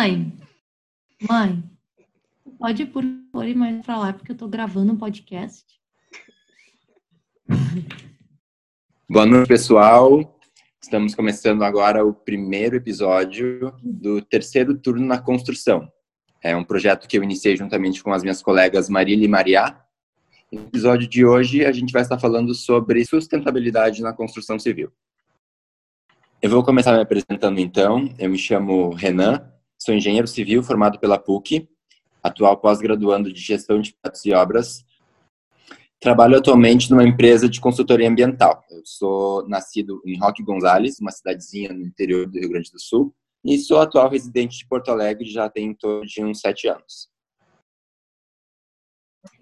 Mãe, mãe, pode por favor ir mais pra lá, porque eu tô gravando um podcast. Boa noite, pessoal. Estamos começando agora o primeiro episódio do terceiro turno na construção. É um projeto que eu iniciei juntamente com as minhas colegas Marília e Mariá. No episódio de hoje, a gente vai estar falando sobre sustentabilidade na construção civil. Eu vou começar me apresentando então. Eu me chamo Renan, sou engenheiro civil formado pela PUC, atual pós-graduando de gestão de projetos e obras. Trabalho atualmente numa empresa de consultoria ambiental. Eu sou nascido em Roque Gonzales, uma cidadezinha no interior do Rio Grande do Sul, e sou atual residente de Porto Alegre já tem em torno de uns sete anos.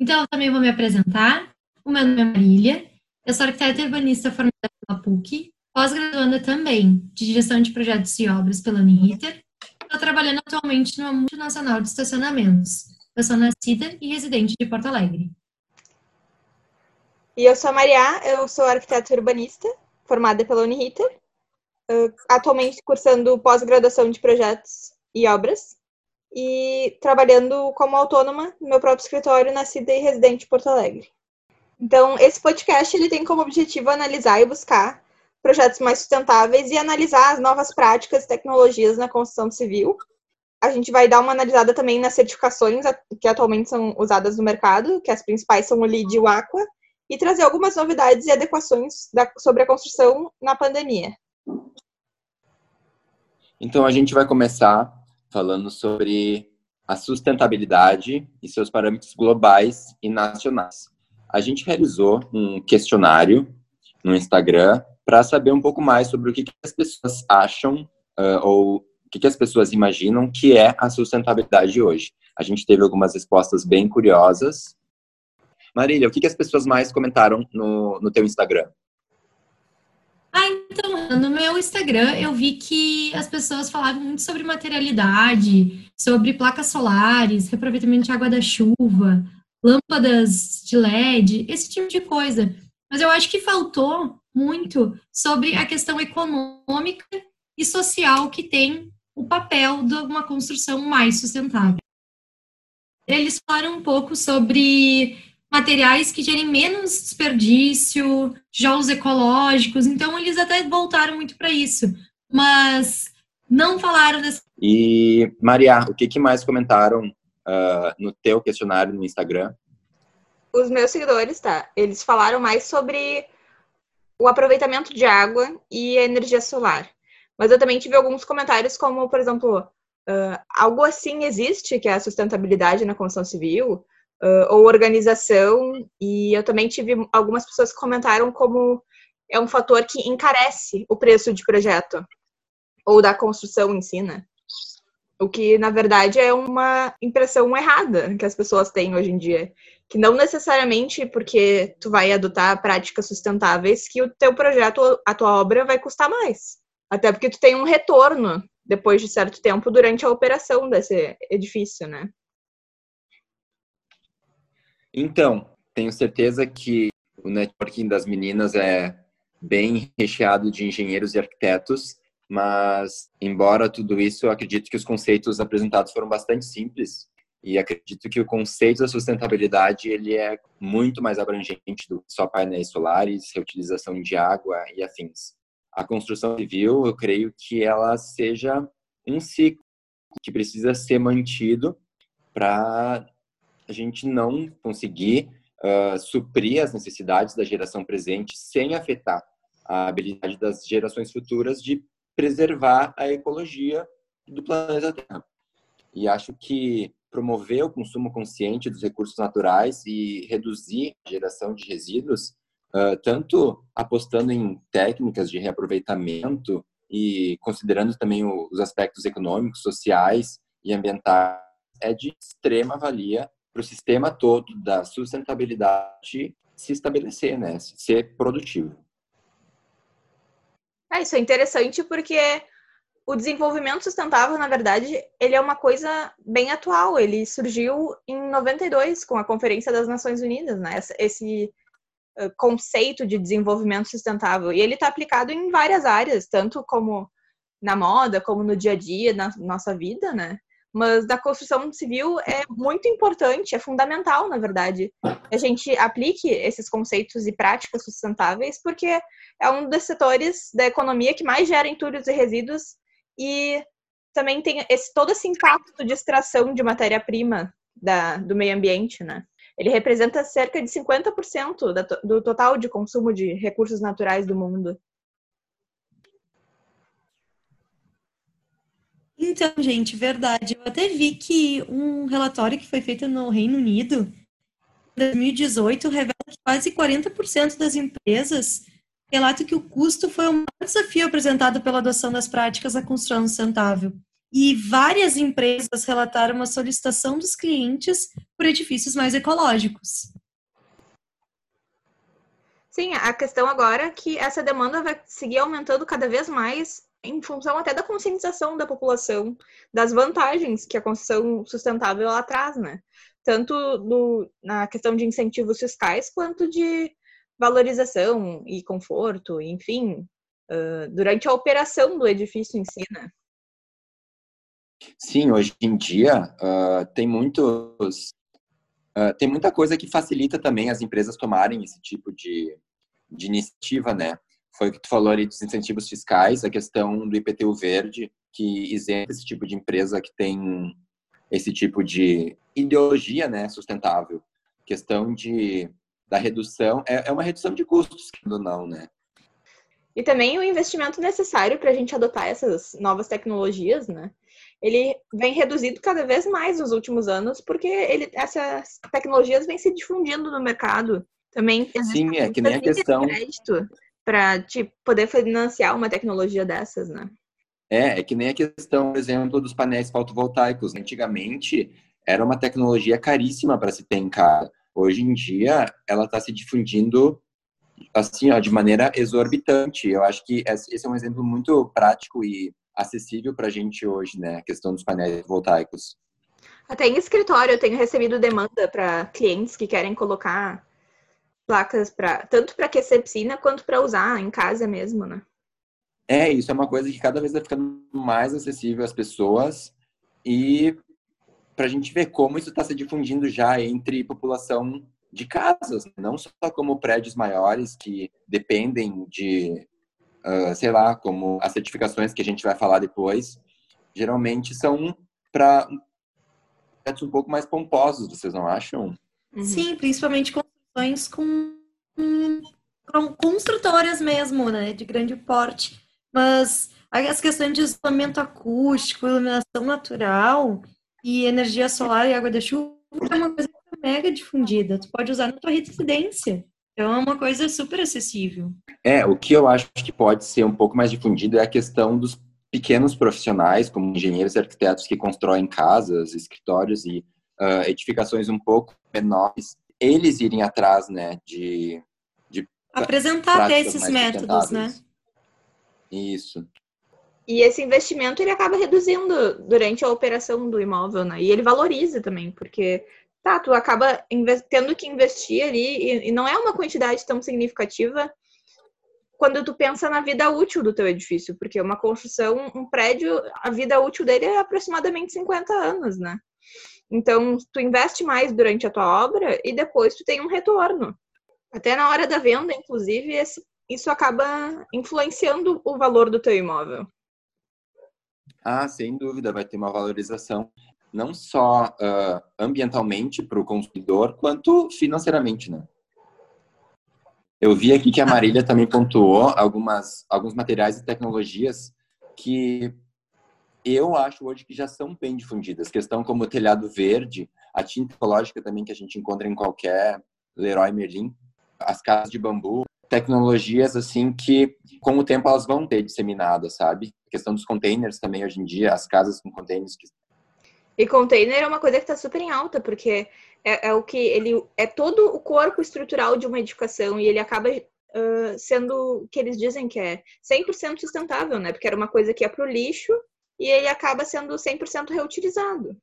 Então, eu também vou me apresentar. O meu nome é Marília, eu sou arquiteta urbanista formada pela PUC, pós-graduanda também de gestão de projetos e obras pela Uniriter. Estou trabalhando atualmente numa multinacional de estacionamentos. Eu sou nascida e residente de Porto Alegre. E eu sou a Maria, eu sou arquiteta urbanista, formada pela Uniriter, atualmente cursando pós-graduação de projetos e obras e trabalhando como autônoma no meu próprio escritório, nascida e residente de Porto Alegre. Então, esse podcast ele tem como objetivo analisar e buscar projetos mais sustentáveis e analisar as novas práticas e tecnologias na construção civil. A gente vai dar uma analisada também nas certificações que atualmente são usadas no mercado, que as principais são o LEED e o Aqua, e trazer algumas novidades e adequações da, sobre a construção na pandemia. Então, a gente vai começar falando sobre a sustentabilidade e seus parâmetros globais e nacionais. A gente realizou um questionário no Instagram para saber um pouco mais sobre o que, que as pessoas acham uh, ou o que, que as pessoas imaginam que é a sustentabilidade hoje. A gente teve algumas respostas bem curiosas. Marília, o que, que as pessoas mais comentaram no, no teu Instagram? Ah, então, no meu Instagram eu vi que as pessoas falavam muito sobre materialidade, sobre placas solares, reaproveitamento de água da chuva, lâmpadas de LED, esse tipo de coisa. Mas eu acho que faltou muito sobre a questão econômica e social que tem o papel de uma construção mais sustentável. Eles falaram um pouco sobre materiais que gerem menos desperdício, tijolos ecológicos, então eles até voltaram muito para isso, mas não falaram dessa. E, Maria, o que, que mais comentaram uh, no teu questionário no Instagram? Os meus seguidores, tá? Eles falaram mais sobre o aproveitamento de água e a energia solar. Mas eu também tive alguns comentários como, por exemplo, uh, algo assim existe, que é a sustentabilidade na construção civil, uh, ou organização, e eu também tive algumas pessoas que comentaram como é um fator que encarece o preço de projeto, ou da construção em si, né? O que, na verdade, é uma impressão errada que as pessoas têm hoje em dia que não necessariamente porque tu vai adotar práticas sustentáveis que o teu projeto, a tua obra vai custar mais. Até porque tu tem um retorno depois de certo tempo durante a operação desse edifício, né? Então, tenho certeza que o networking das meninas é bem recheado de engenheiros e arquitetos, mas embora tudo isso, eu acredito que os conceitos apresentados foram bastante simples e acredito que o conceito da sustentabilidade ele é muito mais abrangente do que só painéis solares, reutilização de água e afins. A construção civil, eu creio que ela seja um ciclo que precisa ser mantido para a gente não conseguir uh, suprir as necessidades da geração presente sem afetar a habilidade das gerações futuras de preservar a ecologia do planeta Terra. E acho que promover o consumo consciente dos recursos naturais e reduzir a geração de resíduos, uh, tanto apostando em técnicas de reaproveitamento e considerando também os aspectos econômicos, sociais e ambientais, é de extrema valia para o sistema todo da sustentabilidade se estabelecer, né? ser produtivo. É, isso é interessante porque o desenvolvimento sustentável, na verdade, ele é uma coisa bem atual. Ele surgiu em 92 com a Conferência das Nações Unidas, né? Esse conceito de desenvolvimento sustentável. E ele está aplicado em várias áreas, tanto como na moda, como no dia a dia, na nossa vida, né? mas da construção civil é muito importante, é fundamental, na verdade, a gente aplique esses conceitos e práticas sustentáveis, porque é um dos setores da economia que mais gera entulhos e resíduos e também tem esse, todo esse impacto de extração de matéria-prima do meio ambiente, né? Ele representa cerca de 50% da, do total de consumo de recursos naturais do mundo. Então, gente, verdade. Eu até vi que um relatório que foi feito no Reino Unido, 2018, revela que quase 40% das empresas relatam que o custo foi o maior desafio apresentado pela adoção das práticas da construção sustentável. E várias empresas relataram uma solicitação dos clientes por edifícios mais ecológicos. Sim, a questão agora é que essa demanda vai seguir aumentando cada vez mais em função até da conscientização da população das vantagens que a construção sustentável ela traz, né? Tanto na questão de incentivos fiscais quanto de valorização e conforto, enfim, uh, durante a operação do edifício em si, né? Sim, hoje em dia uh, tem muitos uh, tem muita coisa que facilita também as empresas tomarem esse tipo de, de iniciativa, né? Foi o que tu falou ali dos incentivos fiscais, a questão do IPTU verde, que isenta esse tipo de empresa que tem esse tipo de ideologia, né, sustentável. Questão de da redução, é, é uma redução de custos, ou não, né? E também o investimento necessário para a gente adotar essas novas tecnologias, né? Ele vem reduzido cada vez mais nos últimos anos, porque ele, essas tecnologias vêm se difundindo no mercado. Também Sim, é que nem a questão. para tipo, poder financiar uma tecnologia dessas, né? É, é que nem a questão, por exemplo, dos painéis fotovoltaicos. Antigamente era uma tecnologia caríssima para se ter em casa. Hoje em dia ela está se difundindo assim, ó, de maneira exorbitante. Eu acho que esse é um exemplo muito prático e acessível para a gente hoje, né? A questão dos painéis voltaicos. Até em escritório eu tenho recebido demanda para clientes que querem colocar placas para tanto para aquecer piscina quanto para usar em casa mesmo, né? É, isso é uma coisa que cada vez vai ficando mais acessível às pessoas e para a gente ver como isso está se difundindo já entre população de casas, não só como prédios maiores que dependem de, uh, sei lá, como as certificações que a gente vai falar depois, geralmente são para prédios um pouco mais pomposos, vocês não acham? Uhum. Sim, principalmente construções com, com construtoras mesmo, né, de grande porte. Mas as questões de isolamento acústico, iluminação natural e energia solar e água da chuva é uma coisa mega difundida. Tu pode usar na tua residência. Então é uma coisa super acessível. É, o que eu acho que pode ser um pouco mais difundido é a questão dos pequenos profissionais, como engenheiros e arquitetos que constroem casas, escritórios e uh, edificações um pouco menores, eles irem atrás, né, de, de apresentar até esses métodos, né? Isso. E esse investimento ele acaba reduzindo durante a operação do imóvel, né? E ele valoriza também, porque tá, tu acaba tendo que investir ali e, e não é uma quantidade tão significativa quando tu pensa na vida útil do teu edifício, porque uma construção, um prédio, a vida útil dele é aproximadamente 50 anos, né? Então, tu investe mais durante a tua obra e depois tu tem um retorno. Até na hora da venda, inclusive, esse, isso acaba influenciando o valor do teu imóvel. Ah, sem dúvida, vai ter uma valorização não só uh, ambientalmente para o consumidor, quanto financeiramente, né? Eu vi aqui que a Marília também pontuou algumas, alguns materiais e tecnologias que eu acho hoje que já são bem difundidas. Questão como o telhado verde, a tinta ecológica também que a gente encontra em qualquer Leroy Merlin, as casas de bambu, tecnologias assim que com o tempo elas vão ter disseminadas, sabe? A questão dos containers também hoje em dia, as casas com containers que e container é uma coisa que está super em alta, porque é, é, o que ele é todo o corpo estrutural de uma edificação e ele acaba uh, sendo o que eles dizem que é 100% sustentável, né? Porque era uma coisa que ia para o lixo e ele acaba sendo 100% reutilizado.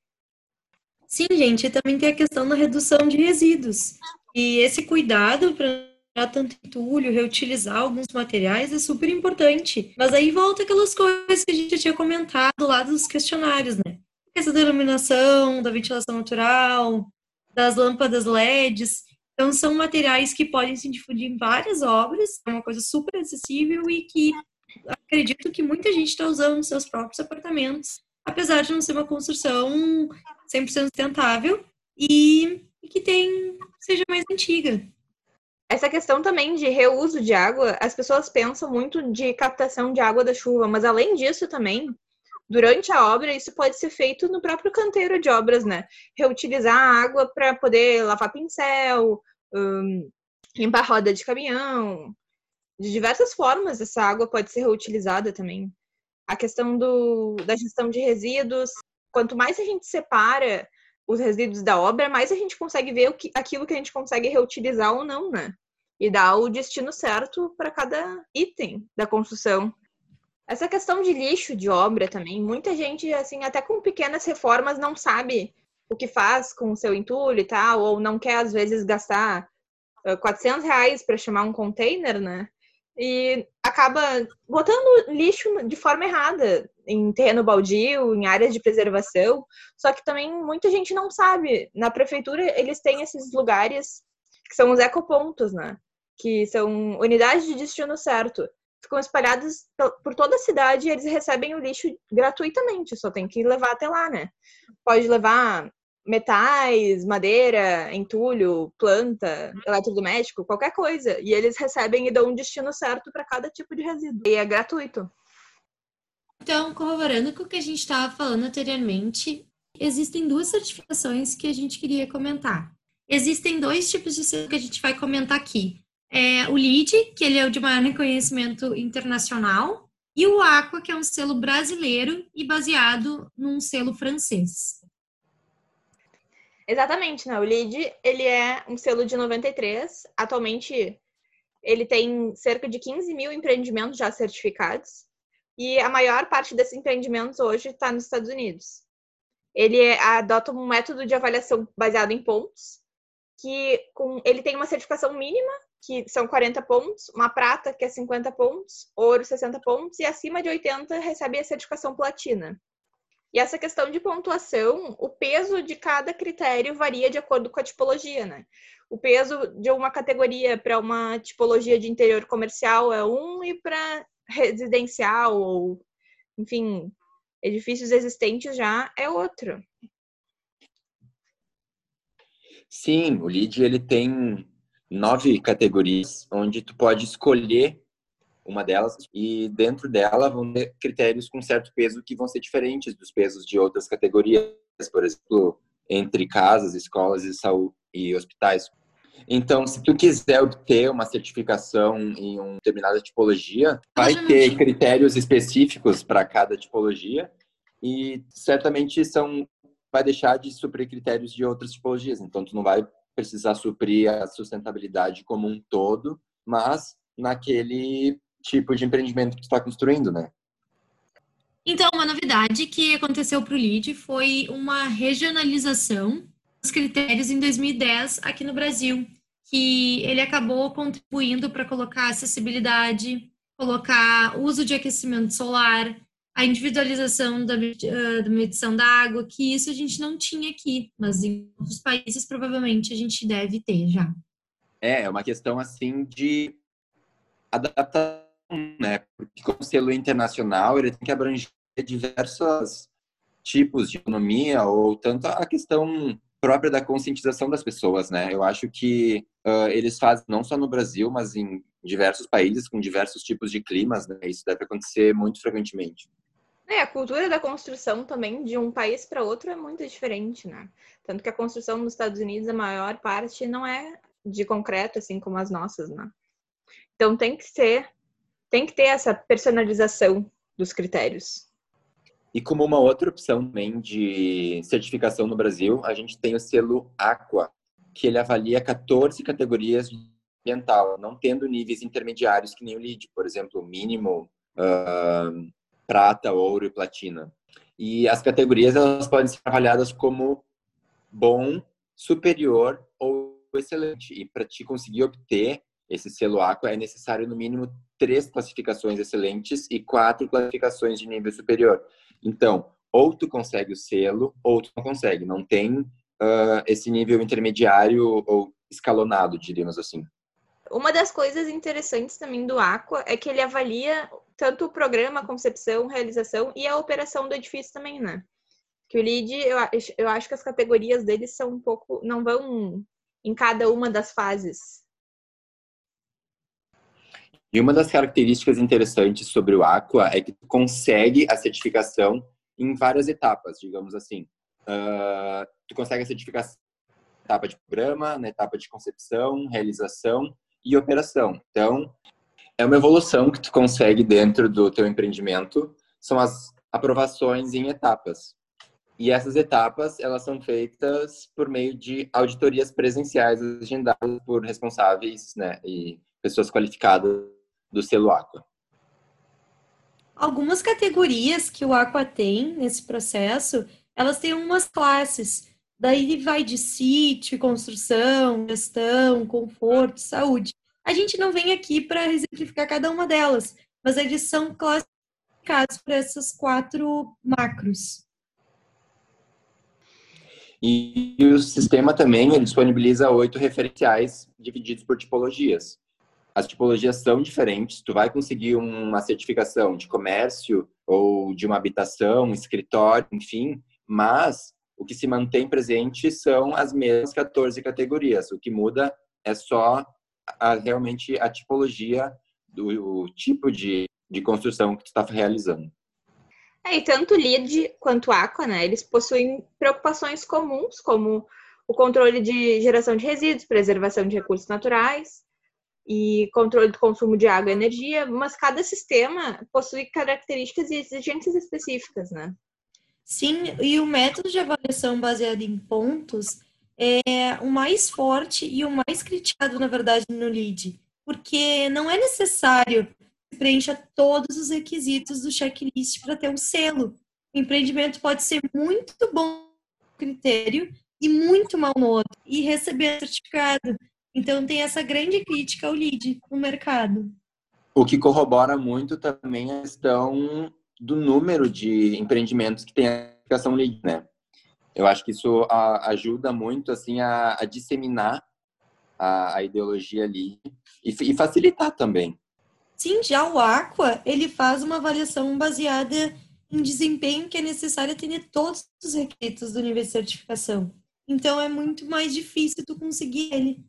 Sim, gente, também tem a questão da redução de resíduos. E esse cuidado para tanto entulho, reutilizar alguns materiais é super importante. Mas aí volta aquelas coisas que a gente tinha comentado lá dos questionários, né? essa denominação da ventilação natural, das lâmpadas LEDs. Então, são materiais que podem se difundir em várias obras, é uma coisa super acessível e que acredito que muita gente está usando nos seus próprios apartamentos, apesar de não ser uma construção 100% sustentável e que tem seja mais antiga. Essa questão também de reuso de água, as pessoas pensam muito de captação de água da chuva, mas além disso também, durante a obra, isso pode ser feito no próprio canteiro de obras, né? Reutilizar a água para poder lavar pincel, um, limpar roda de caminhão. De diversas formas, essa água pode ser reutilizada também. A questão do, da gestão de resíduos, quanto mais a gente separa os resíduos da obra, mais a gente consegue ver o que, aquilo que a gente consegue reutilizar ou não, né? E dar o destino certo para cada item da construção. Essa questão de lixo de obra também, muita gente, assim, até com pequenas reformas, não sabe o que faz com o seu entulho e tal, ou não quer, às vezes, gastar 400 reais para chamar um container, né? E acaba botando lixo de forma errada em terreno baldio, em áreas de preservação. Só que também muita gente não sabe. Na prefeitura, eles têm esses lugares que são os ecopontos, né? Que são unidades de destino certo ficam espalhados por toda a cidade e eles recebem o lixo gratuitamente, só tem que levar até lá, né? Pode levar metais, madeira, entulho, planta, eletrodoméstico, qualquer coisa. E eles recebem e dão um destino certo para cada tipo de resíduo. E é gratuito. Então, corroborando com o que a gente estava falando anteriormente, existem duas certificações que a gente queria comentar. Existem dois tipos de selo que a gente vai comentar aqui é, o LEED, que ele é o de maior reconhecimento internacional, e o Aqua, que é um selo brasileiro e baseado num selo francês. Exatamente, né? O LEED, ele é um selo de 93. Atualmente, ele tem cerca de 15 mil empreendimentos já certificados. E a maior parte desses empreendimentos hoje está nos Estados Unidos. Ele é, adota um método de avaliação baseado em pontos, que com, ele tem uma certificação mínima que são 40 pontos, uma prata, que é 50 pontos, ouro, 60 pontos, e acima de 80 recebe a certificação platina. E essa questão de pontuação, o peso de cada critério varia de acordo com a tipologia, né? O peso de uma categoria para uma tipologia de interior comercial é um e para residencial ou, enfim, edifícios existentes já é outro. Sim, o LEED ele tem nove categorias, onde tu pode escolher uma delas e dentro dela vão ter critérios com certo peso que vão ser diferentes dos pesos de outras categorias, por exemplo, entre casas, escolas e saúde e hospitais. Então, se tu quiser obter uma certificação em uma determinada tipologia, vai ter critérios específicos para cada tipologia e certamente são vai deixar de suprir critérios de outras tipologias. Então, tu não vai precisar suprir a sustentabilidade como um todo, mas naquele tipo de empreendimento que tu está construindo, né? Então, uma novidade que aconteceu para o LEED foi uma regionalização critérios em 2010 aqui no Brasil, que ele acabou contribuindo para colocar acessibilidade, colocar uso de aquecimento solar, a individualização da, da medição da água, que isso a gente não tinha aqui, mas em outros países provavelmente a gente deve ter já. É, é uma questão assim de adaptação, né? Porque como selo internacional, ele tem que abranger diversos tipos de economia ou tanto a questão própria da conscientização das pessoas, né? Eu acho que uh, eles fazem não só no Brasil, mas em diversos países com diversos tipos de climas, né? Isso deve acontecer muito frequentemente. É, a cultura da construção também de um país para outro é muito diferente, né? Tanto que a construção nos Estados Unidos, a maior parte não é de concreto, assim como as nossas, né? Então tem que ser, tem que ter essa personalização dos critérios. E como uma outra opção também de certificação no Brasil, a gente tem o selo Aqua, que ele avalia 14 categorias ambiental, não tendo níveis intermediários que nem o LEED, por exemplo, mínimo, uh, prata, ouro e platina. E as categorias elas podem ser avaliadas como bom, superior ou excelente. E para te conseguir obter esse selo Aqua é necessário no mínimo três classificações excelentes e quatro classificações de nível superior. Então, ou tu consegue o selo, ou tu não consegue. Não tem uh, esse nível intermediário ou escalonado, diríamos assim. Uma das coisas interessantes também do Aqua é que ele avalia tanto o programa, concepção, realização e a operação do edifício também, né? Que o LEED, eu, eu acho que as categorias deles são um pouco. não vão em cada uma das fases. E uma das características interessantes sobre o Aqua é que tu consegue a certificação em várias etapas, digamos assim. Uh, tu consegue a certificação na etapa de programa, na etapa de concepção, realização e operação. Então, é uma evolução que tu consegue dentro do teu empreendimento, são as aprovações em etapas. E essas etapas, elas são feitas por meio de auditorias presenciais agendadas por responsáveis, né, e pessoas qualificadas do selo Aqua. Algumas categorias que o Aqua tem nesse processo, elas têm umas classes. Daí vai de sítio, construção, gestão, conforto, saúde. A gente não vem aqui para exemplificar cada uma delas, mas eles são classificados para essas quatro macros. E o sistema também disponibiliza oito referenciais divididos por tipologias. As tipologias são diferentes. Tu vai conseguir uma certificação de comércio ou de uma habitação, um escritório, enfim, mas o que se mantém presente são as mesmas 14 categorias. O que muda é só a, realmente a tipologia do tipo de, de construção que tu está realizando. É, e tanto LEED quanto Aqua, né, eles possuem preocupações comuns, como o controle de geração de resíduos, preservação de recursos naturais e controle do consumo de água e energia, mas cada sistema possui características e exigências específicas, né? Sim, e o método de avaliação baseado em pontos é o mais forte e o mais criticado, na verdade, no LEED, porque não é necessário que preencha todos os requisitos do checklist para ter um selo. O empreendimento pode ser muito bom critério e muito mal no outro, e receber certificado. Então, tem essa grande crítica ao LEED no mercado. O que corrobora muito também a questão do número de empreendimentos que tem a certificação LEED, né? Eu acho que isso ajuda muito assim a, a disseminar a, a, ideologia ali e, e, facilitar também. Sim, já o Aqua ele faz uma avaliação baseada em desempenho que é necessário atender todos os requisitos do nível de certificação. Então é muito mais difícil tu conseguir ele.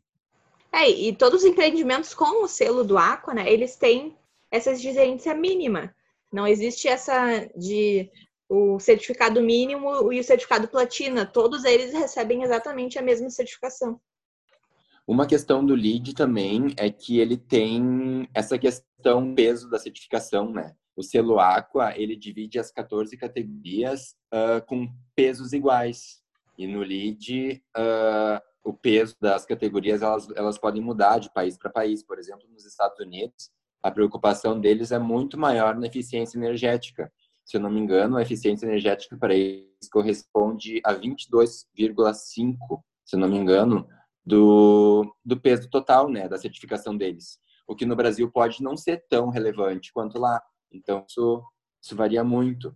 É, e todos os empreendimentos com o selo do Aqua, né, eles têm essa exigência mínima. Não existe essa de o certificado mínimo e o certificado platina, todos eles recebem exatamente a mesma certificação. Uma questão do LEED também é que ele tem essa questão peso da certificação, né? O selo Aqua, ele divide as 14 categorias uh, com pesos iguais. E no LEED, uh, o peso das categorias, elas, elas podem mudar de país para país. Por exemplo, nos Estados Unidos, a preocupação deles é muito maior na eficiência energética se eu não me engano, a eficiência energética para eles corresponde a 22,5, se eu não me engano, do, do peso total, né, da certificação deles. O que no Brasil pode não ser tão relevante quanto lá. Então, isso, isso varia muito.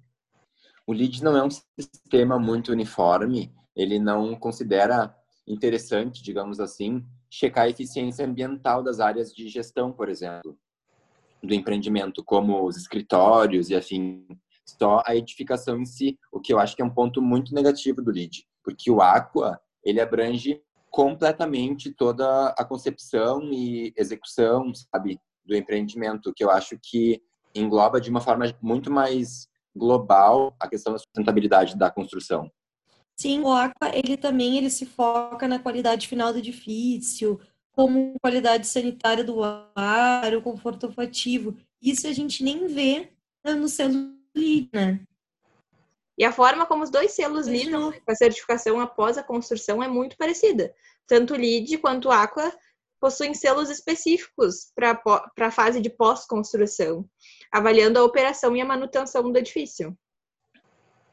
O LEED não é um sistema muito uniforme, ele não considera interessante, digamos assim, checar a eficiência ambiental das áreas de gestão, por exemplo, do empreendimento, como os escritórios e afim só a edificação em si, o que eu acho que é um ponto muito negativo do LEED, porque o Aqua, ele abrange completamente toda a concepção e execução, sabe, do empreendimento, que eu acho que engloba de uma forma muito mais global a questão da sustentabilidade da construção. Sim, o Aqua, ele também ele se foca na qualidade final do edifício, como qualidade sanitária do ar, o conforto olfativo. Isso a gente nem vê no selo né? E a forma como os dois selos lidam com a certificação após a construção é muito parecida. Tanto o LEED quanto o Aqua possuem selos específicos para a fase de pós-construção, avaliando a operação e a manutenção do edifício.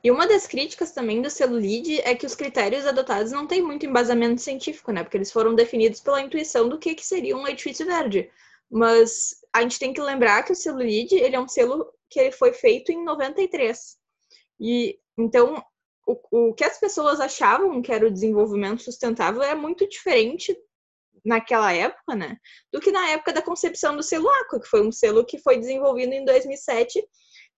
E uma das críticas também do selo LEED é que os critérios adotados não têm muito embasamento científico, né? Porque eles foram definidos pela intuição do que, que seria um edifício verde. Mas a gente tem que lembrar que o LEED ele é um selo que ele foi feito em 93. E Então, o, o que as pessoas achavam que era o desenvolvimento sustentável é muito diferente naquela época, né, do que na época da concepção do selo Aqua, que foi um selo que foi desenvolvido em 2007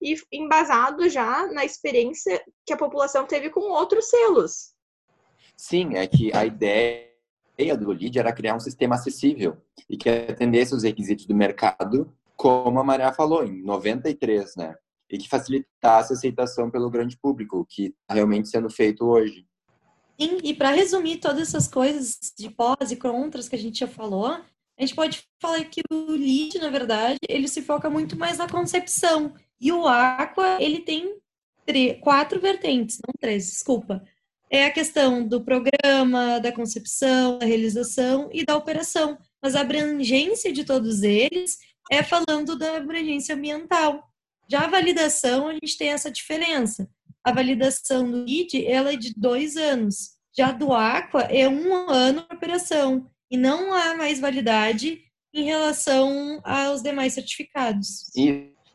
e embasado já na experiência que a população teve com outros selos. Sim, é que a ideia do LEED era criar um sistema acessível e que atendesse os requisitos do mercado, como a Maria falou, em 93, né? E que facilitasse a aceitação pelo grande público, que está realmente sendo feito hoje. Sim, e para resumir todas essas coisas de pós e contras que a gente já falou, a gente pode falar que o LEED, na verdade, ele se foca muito mais na concepção. E o Aqua, ele tem quatro vertentes, não três, desculpa é a questão do programa, da concepção, da realização e da operação. Mas a abrangência de todos eles é falando da abrangência ambiental. Já a validação, a gente tem essa diferença. A validação do ID ela é de dois anos. Já do Aqua é um ano de operação. E não há mais validade em relação aos demais certificados.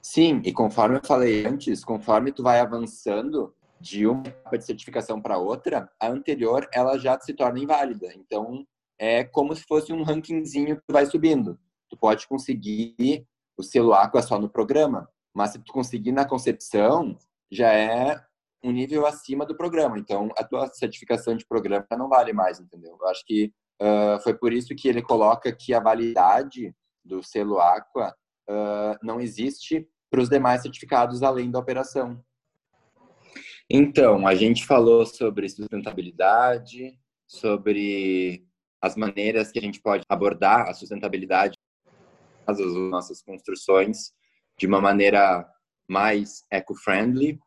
Sim, e conforme eu falei antes, conforme tu vai avançando, de uma etapa de certificação para outra, a anterior ela já se torna inválida. Então, é como se fosse um rankingzinho que vai subindo. Tu pode conseguir o selo Aqua só no programa, mas se tu conseguir na concepção, já é um nível acima do programa. Então, a tua certificação de programa não vale mais, entendeu? Eu acho que uh, foi por isso que ele coloca que a validade do selo Aqua uh, não existe para os demais certificados além da operação. Então, a gente falou sobre sustentabilidade, sobre as maneiras que a gente pode abordar a sustentabilidade das nossas construções de uma maneira mais eco-friendly.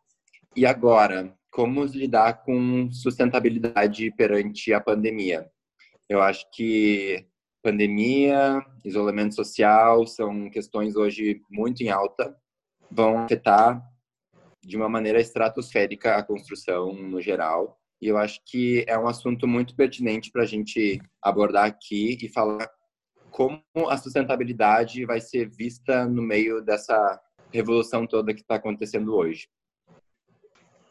E agora, como lidar com sustentabilidade perante a pandemia? Eu acho que pandemia, isolamento social são questões hoje muito em alta, vão afetar de uma maneira estratosférica a construção no geral. E eu acho que é um assunto muito pertinente para a gente abordar aqui e falar como a sustentabilidade vai ser vista no meio dessa revolução toda que está acontecendo hoje.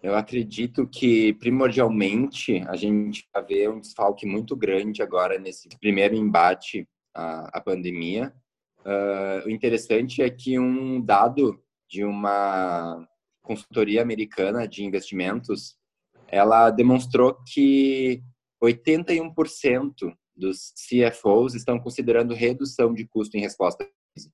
Eu acredito que, primordialmente, a gente vai ver um desfalque muito grande agora nesse primeiro embate à, pandemia. Uh, o interessante é que um dado de uma consultoria americana de investimentos, ela demonstrou que 81% dos CFOs estão considerando redução de custo em resposta à crise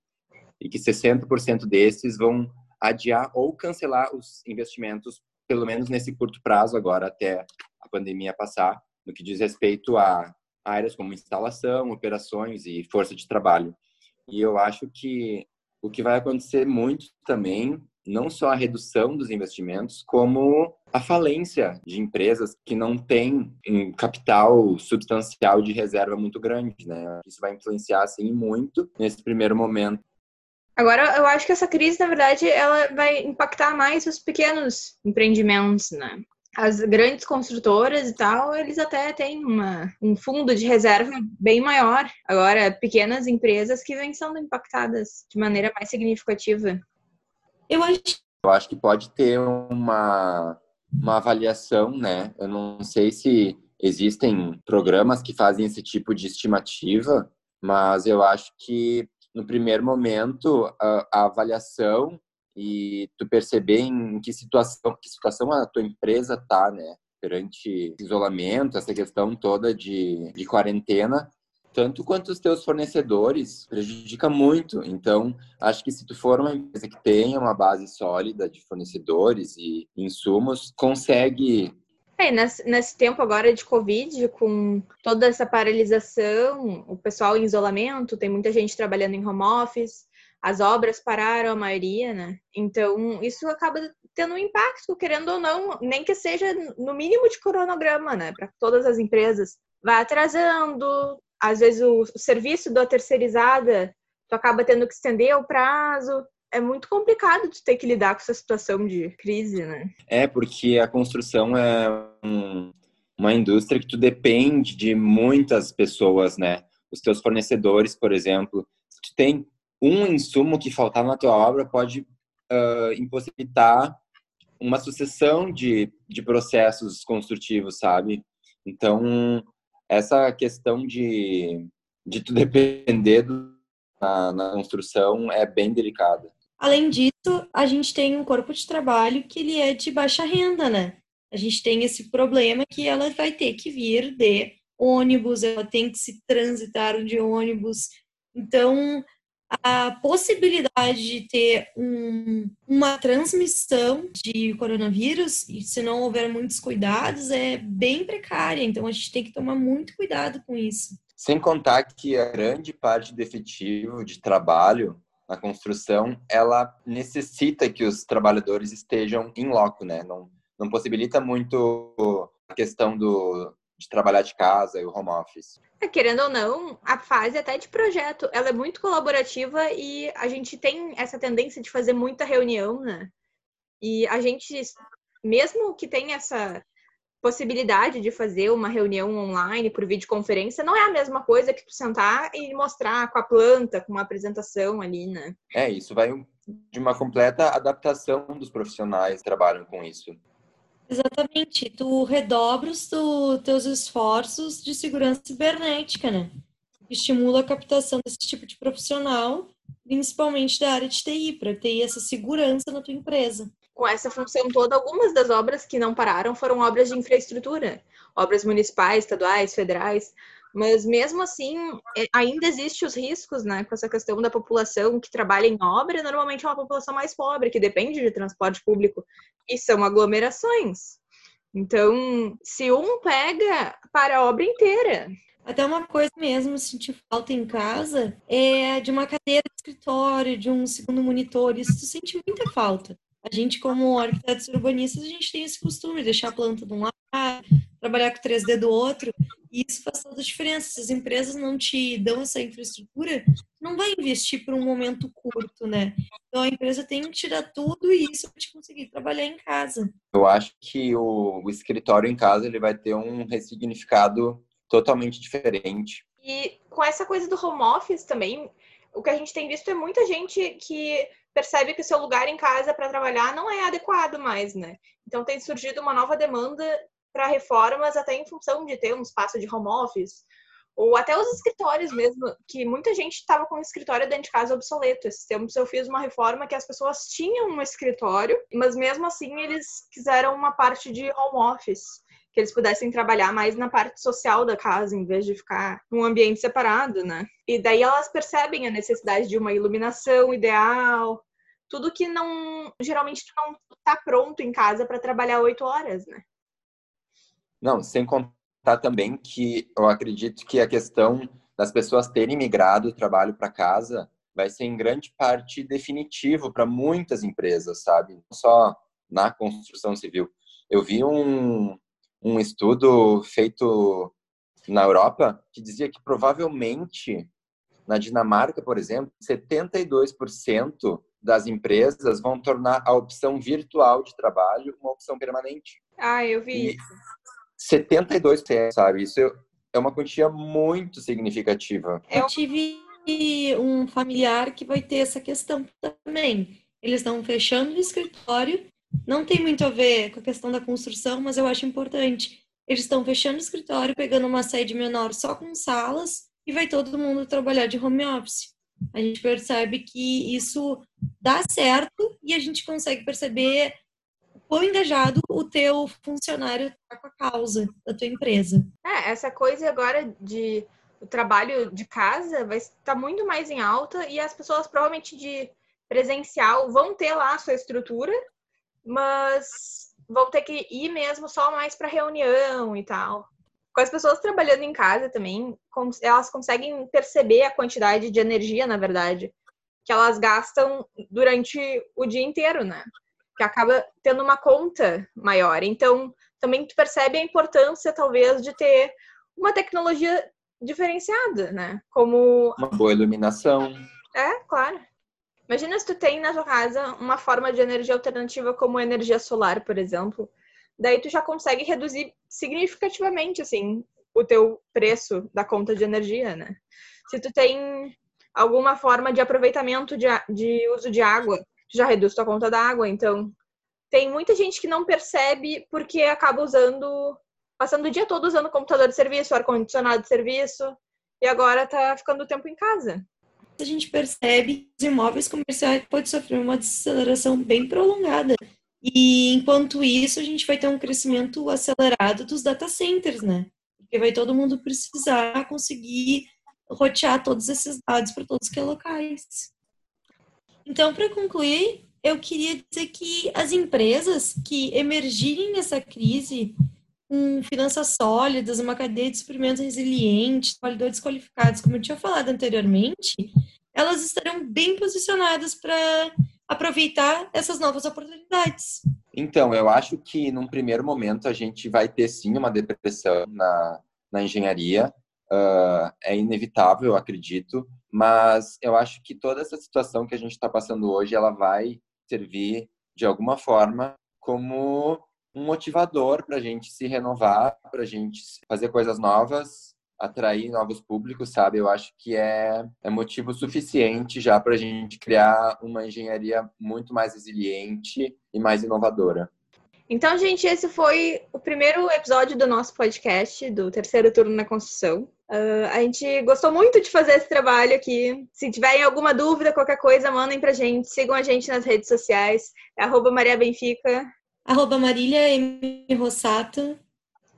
e que 60% desses vão adiar ou cancelar os investimentos, pelo menos nesse curto prazo agora até a pandemia passar, no que diz respeito a áreas como instalação, operações e força de trabalho. E eu acho que o que vai acontecer muito também não só a redução dos investimentos, como a falência de empresas que não têm um capital substancial de reserva muito grande, né? Isso vai influenciar assim muito nesse primeiro momento. Agora, eu acho que essa crise, na verdade, ela vai impactar mais os pequenos empreendimentos, né? As grandes construtoras e tal, eles até têm uma, um fundo de reserva bem maior. Agora, pequenas empresas que vêm sendo impactadas de maneira mais significativa. Eu acho. Eu acho que pode ter uma, uma avaliação, né? Eu não sei se existem programas que fazem esse tipo de estimativa, mas eu acho que no primeiro momento a, a avaliação e tu perceber em que situação, que situação a tua empresa tá, né? Perante isolamento, essa questão toda de, de quarentena, tanto quanto os teus fornecedores, prejudica muito. Então, acho que se tu for uma empresa que tenha uma base sólida de fornecedores e insumos, consegue é, nesse, nesse, tempo agora de Covid, com toda essa paralisação, o pessoal em isolamento, tem muita gente trabalhando em home office, as obras pararam, a maioria, né? Então, isso acaba tendo um impacto, querendo ou não, nem que seja no mínimo de cronograma, né? Para todas as empresas. Vai atrasando, às vezes o, serviço da terceirizada, tu acaba tendo que estender o prazo. É muito complicado tu ter que lidar com essa situação de crise, né? É, porque a construção é um, uma indústria que tu depende de muitas pessoas, né? Os teus fornecedores, por exemplo, tu tem um insumo que faltar na tua obra, pode uh, impossibilitar uma sucessão de, de processos construtivos, sabe? Então, essa questão de, de tu depender do, na, na construção é bem delicada. Além disso, a gente tem um corpo de trabalho que ele é de baixa renda, né? A gente tem esse problema que ela vai ter que vir de ônibus, ela tem que se transitar de ônibus. Então, a possibilidade de ter um, uma transmissão de coronavírus, e se não houver muitos cuidados, é bem precária. Então, a gente tem que tomar muito cuidado com isso. Sem contar que a grande parte do efetivo de trabalho na construção, ela necessita que os trabalhadores estejam em loco, né? Não, não possibilita muito a questão do, de trabalhar de casa e o home office. É, querendo ou não, a fase até de projeto, ela é muito colaborativa e a gente tem essa tendência de fazer muita reunião, né? E a gente, mesmo que tenha essa possibilidade de fazer uma reunião online por videoconferência, não é a mesma coisa que tu sentar e mostrar com a planta, com uma apresentação ali, né? É, isso vai de uma completa adaptação dos profissionais que trabalham com isso. Exatamente. Tu redobra os tu, teus esforços de segurança cibernética, né? Estimula a captação desse tipo de profissional, principalmente da área de TI, para ter essa segurança na tua empresa. Com essa função toda, algumas das obras que não pararam foram obras de infraestrutura, obras municipais, estaduais, federais, mas mesmo assim, é, ainda existem os riscos, né, com essa questão da população que trabalha em obra, normalmente é uma população mais pobre, que depende de transporte público, e são aglomerações. Então, se um pega, para a obra inteira. Até uma coisa mesmo, sentir falta em casa, é de uma cadeira de escritório, de um segundo monitor, isso sente muita falta. A gente, como arquitetos urbanistas, a gente tem esse costume de deixar a planta de um lado, trabalhar com 3D do outro, e isso faz toda a diferença. Se as empresas não te dão essa infraestrutura, não vai investir por um momento curto, né? Então a empresa tem que tirar tudo isso para te conseguir trabalhar em casa. Eu acho que o, o escritório em casa ele vai ter um ressignificado totalmente diferente. E com essa coisa do home office também, o que a gente tem visto é muita gente que percebe que o seu lugar em casa para trabalhar não é adequado mais, né? Então tem surgido uma nova demanda para reformas até em função de ter um espaço de home office ou até os escritórios mesmo, que muita gente estava com o escritório dentro de casa obsoleto. Esses tempos eu fiz uma reforma que as pessoas tinham um escritório, mas mesmo assim eles quiseram uma parte de home office, que eles pudessem trabalhar mais na parte social da casa, em vez de ficar num ambiente separado, né? E daí elas percebem a necessidade de uma iluminação ideal, tudo que não geralmente tu não tá pronto em casa para trabalhar oito horas, né? Não, sem contar também que eu acredito que a questão das pessoas terem migrado o trabalho para casa vai ser em grande parte definitivo para muitas empresas, sabe? Não só na construção civil. Eu vi um, um estudo feito na Europa que dizia que provavelmente na Dinamarca, por exemplo, 72% das empresas vão tornar a opção virtual de trabalho uma opção permanente. Ah, eu vi e isso. 72%, sabe? Isso é uma quantia muito significativa. Eu tive um familiar que vai ter essa questão também. Eles estão fechando o escritório não tem muito a ver com a questão da construção, mas eu acho importante. Eles estão fechando o escritório, pegando uma sede menor só com salas e vai todo mundo trabalhar de home office. A gente percebe que isso dá certo e a gente consegue perceber quão engajado o teu funcionário está com a causa da tua empresa. É, essa coisa agora de o trabalho de casa vai estar muito mais em alta e as pessoas provavelmente de presencial vão ter lá a sua estrutura mas vão ter que ir mesmo só mais para reunião e tal. Com as pessoas trabalhando em casa também, elas conseguem perceber a quantidade de energia, na verdade, que elas gastam durante o dia inteiro, né? Que acaba tendo uma conta maior. Então, também tu percebe a importância, talvez, de ter uma tecnologia diferenciada, né? Como uma boa iluminação. É, claro. Imagina se tu tem na tua casa uma forma de energia alternativa como energia solar, por exemplo. Daí tu já consegue reduzir significativamente, assim, o teu preço da conta de energia, né? Se tu tem alguma forma de aproveitamento de, de uso de água, já reduz tua conta da água. Então, tem muita gente que não percebe porque acaba usando, passando o dia todo usando computador de serviço, ar-condicionado de serviço, e agora tá ficando o tempo em casa. A gente percebe que os imóveis comerciais podem sofrer uma desaceleração bem prolongada. E enquanto isso, a gente vai ter um crescimento acelerado dos data centers, né? Porque vai todo mundo precisar conseguir rotear todos esses dados para todos que é locais. Então, para concluir, eu queria dizer que as empresas que emergirem nessa crise com finanças sólidas, uma cadeia de suprimentos resiliente, trabalhadores qualificados, como eu tinha falado anteriormente, elas estarão bem posicionadas para aproveitar essas novas oportunidades. Então, eu acho que num primeiro momento a gente vai ter sim uma depressão na, na engenharia, uh, é inevitável, eu acredito, mas eu acho que toda essa situação que a gente está passando hoje, ela vai servir de alguma forma como um motivador para a gente se renovar, para a gente fazer coisas novas, atrair novos públicos, sabe? Eu acho que é, é motivo suficiente já para a gente criar uma engenharia muito mais resiliente e mais inovadora. Então, gente, esse foi o primeiro episódio do nosso podcast, do terceiro turno na construção. Uh, a gente gostou muito de fazer esse trabalho aqui. Se tiverem alguma dúvida, qualquer coisa, mandem pra gente. Sigam a gente nas redes sociais. É arroba Maria Benfica. Arroba Marília M. Rossato.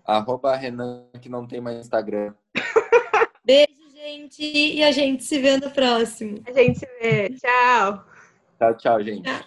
Arroba Renan, que não tem mais Instagram. Beijo, gente. E a gente se vê no próximo. A gente se vê. Tchau. Tchau, tchau, gente. Tchau.